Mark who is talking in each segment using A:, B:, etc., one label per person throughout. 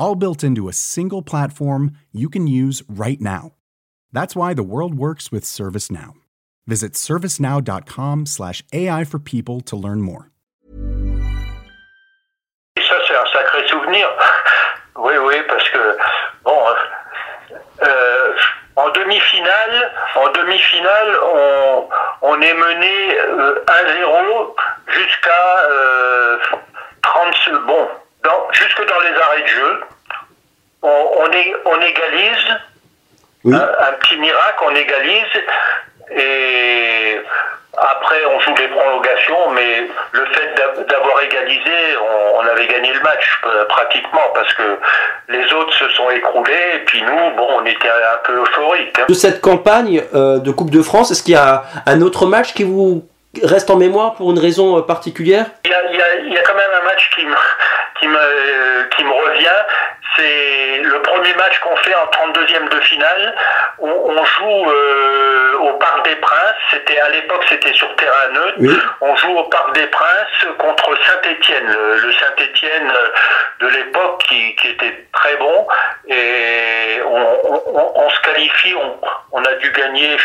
A: All built into a single platform you can use right now. That's why the world works with ServiceNow. Visit servicenow.com/ai for people to learn more.
B: Ça c'est un sacré souvenir. Oui, oui, parce que bon, euh, en demi-finale, en demi-finale, on, on est mené euh, 1-0 jusqu'à euh, 30 secondes. Dans, jusque dans les arrêts de jeu. On, on, égalise.
C: Oui.
B: Un, un petit miracle, on égalise. Et après, on joue les prolongations, mais le fait d'a- d'avoir égalisé, on, on avait gagné le match euh, pratiquement parce que les autres se sont écroulés et puis nous, bon, on était un peu euphorique. hein.
C: De cette campagne euh, de Coupe de France, est-ce qu'il y a un autre match qui vous reste en mémoire pour une raison euh, particulière?
B: Il y a, il y a- il y a quand même un match qui me, qui me, qui me revient. C'est le premier match qu'on fait en 32e de finale. On, on joue euh, au Parc des Princes. C'était à l'époque, c'était sur terrain neutre.
C: Oui.
B: On joue au Parc des Princes contre Saint-Étienne, le, Saint-Étienne de l'époque qui, qui était très bon. Et on, on- on- on se qualifie. On a dû gagner,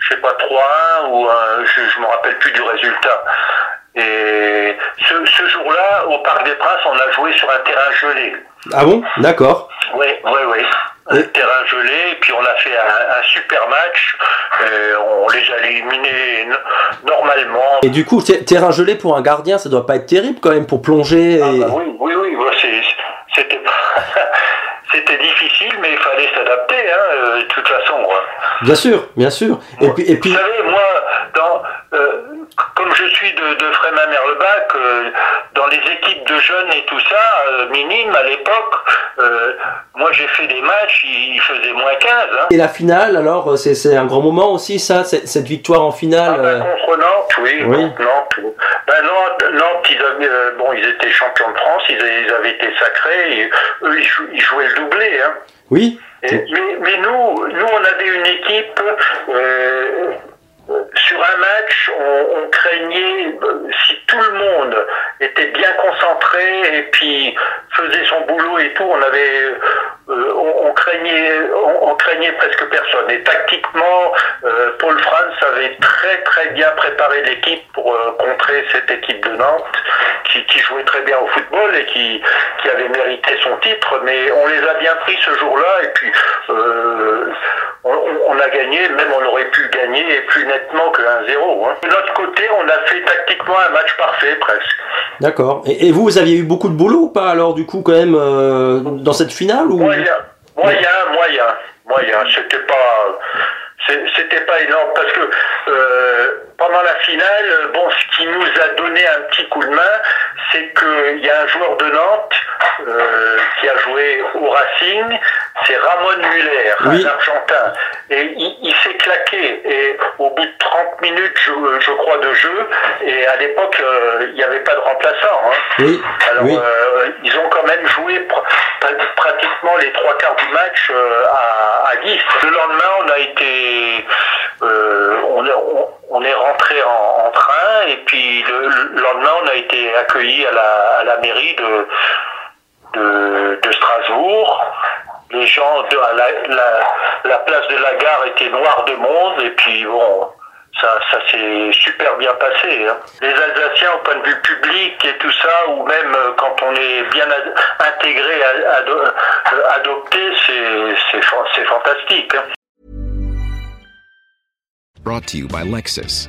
B: je, sais pas 3-1 ou un- je, je me rappelle plus du résultat. Et ce, ce jour-là, au Parc des Princes, on a joué sur un terrain gelé.
C: Ah bon? D'accord.
B: Oui, oui, oui. Un terrain gelé, et puis on a fait un, un super match. Et on les a éliminés no- normalement.
C: Et du coup, ter- terrain gelé pour un gardien, ça doit pas être terrible quand même pour plonger. Et...
B: Ah bah oui, oui, c'était difficile, mais il fallait s'adapter, hein, euh, de toute façon. quoi.
C: Bien sûr, bien sûr. Et puis, et puis
B: Vous savez, moi, dans, euh, comme je suis de, de Frémin-Merlebac, euh, dans les équipes de jeunes et tout ça, euh, minimes à l'époque, moi j'ai fait des matchs, il, il faisait moins 15. Hein.
C: et la finale, alors, c'est c'est un grand moment aussi, ça, cette victoire en
B: Ah,
C: finale.
B: ben, contre Nantes, oui,
C: Oui.
B: Nantes. Ben, Nantes, Nantes, ils avaient, euh, bon, ils étaient champions de France, ils, avaient- ils avaient été sacrés, et eux, ils, jou- ils jouaient le doublé. Hein.
C: Oui.
B: Et- mais, mais nous, nous, on avait une équipe. euh, sur un match, on, on le était bien concentré et puis faisait son boulot et tout, on avait, euh, on, craignait, on, craignait presque personne. Et tactiquement, euh, Paul Franz avait très très bien préparé l'équipe pour euh, contrer cette équipe de Nantes qui, jouait très bien au football et qui, avait mérité son titre. Mais on les a bien pris ce jour-là et puis on, on a gagné, même on aurait pu gagner plus nettement que 1-0. Hein. De notre côté, on a fait tactiquement un match parfait presque.
C: D'accord. Et, et vous, vous aviez eu beaucoup de boulot ou pas alors du coup quand même euh, dans cette finale ou?
B: Moyen, moyen, moyen, moyen. C'était pas, c'était pas énorme parce que euh, pendant la finale, bon, ce qui nous a donné un petit coup de main, c'est qu'il y a un joueur de Nantes euh, qui a joué au Racing, c'est Ramon Muller,
C: Oui.
B: un Argentin, et il, il s'est claqué. Et au bout de 30 minutes, je, je crois, de jeu, et à l'époque, euh, il n'y avait pas de remplaçant. Hein.
C: Oui.
B: Alors,
C: oui.
B: euh, ils ont quand même joué pr- pr- pratiquement les trois quarts du match euh, à, à 10. Le lendemain, on a été, euh, on, est- on- on est rentré en, en train et puis le, le lendemain, on a été accueilli à la, à la mairie de, de, de Strasbourg. Les gens de à la, la, la place de la gare était noire de monde et puis bon. Ça, ça s'est super bien passé. hein. Les Alsaciens, au point de vue public et tout ça, ou même euh, quand on est bien intégré, euh, adopté, c'est fantastique. hein.
D: Brought to you by Lexus.